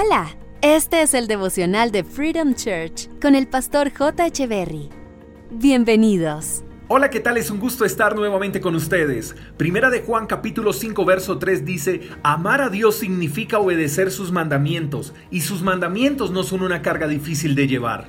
Hola, este es el devocional de Freedom Church con el pastor J. Berry. Bienvenidos. Hola, ¿qué tal? Es un gusto estar nuevamente con ustedes. Primera de Juan capítulo 5 verso 3 dice, amar a Dios significa obedecer sus mandamientos, y sus mandamientos no son una carga difícil de llevar.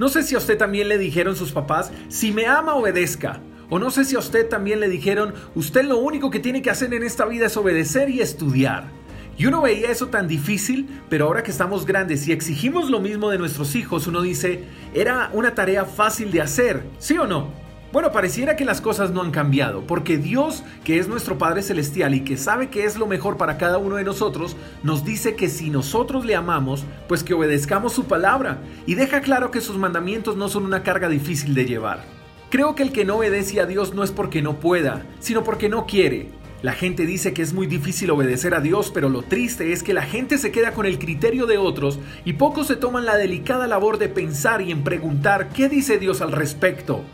No sé si a usted también le dijeron sus papás, si me ama, obedezca. O no sé si a usted también le dijeron, usted lo único que tiene que hacer en esta vida es obedecer y estudiar. Y uno veía eso tan difícil, pero ahora que estamos grandes y exigimos lo mismo de nuestros hijos, uno dice, era una tarea fácil de hacer, ¿sí o no? Bueno, pareciera que las cosas no han cambiado, porque Dios, que es nuestro Padre Celestial y que sabe que es lo mejor para cada uno de nosotros, nos dice que si nosotros le amamos, pues que obedezcamos su palabra, y deja claro que sus mandamientos no son una carga difícil de llevar. Creo que el que no obedece a Dios no es porque no pueda, sino porque no quiere. La gente dice que es muy difícil obedecer a Dios, pero lo triste es que la gente se queda con el criterio de otros y pocos se toman la delicada labor de pensar y en preguntar qué dice Dios al respecto.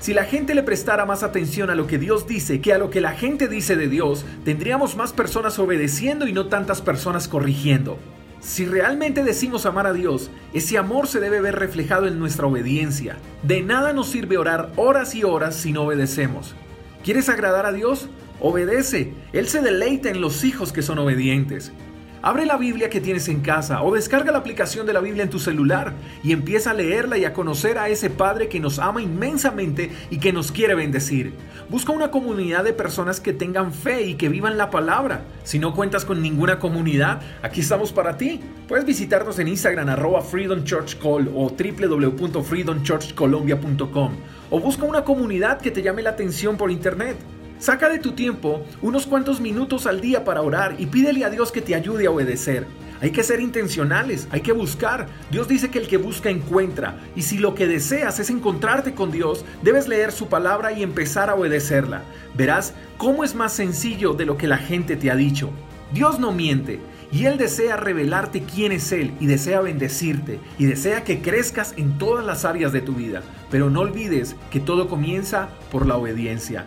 Si la gente le prestara más atención a lo que Dios dice que a lo que la gente dice de Dios, tendríamos más personas obedeciendo y no tantas personas corrigiendo. Si realmente decimos amar a Dios, ese amor se debe ver reflejado en nuestra obediencia. De nada nos sirve orar horas y horas si no obedecemos. ¿Quieres agradar a Dios? Obedece. Él se deleita en los hijos que son obedientes. Abre la Biblia que tienes en casa o descarga la aplicación de la Biblia en tu celular y empieza a leerla y a conocer a ese Padre que nos ama inmensamente y que nos quiere bendecir. Busca una comunidad de personas que tengan fe y que vivan la palabra. Si no cuentas con ninguna comunidad, aquí estamos para ti. Puedes visitarnos en Instagram arroba Freedom Church Call o www.freedomchurchcolombia.com o busca una comunidad que te llame la atención por internet. Saca de tu tiempo unos cuantos minutos al día para orar y pídele a Dios que te ayude a obedecer. Hay que ser intencionales, hay que buscar. Dios dice que el que busca encuentra. Y si lo que deseas es encontrarte con Dios, debes leer su palabra y empezar a obedecerla. Verás cómo es más sencillo de lo que la gente te ha dicho. Dios no miente y Él desea revelarte quién es Él y desea bendecirte y desea que crezcas en todas las áreas de tu vida. Pero no olvides que todo comienza por la obediencia.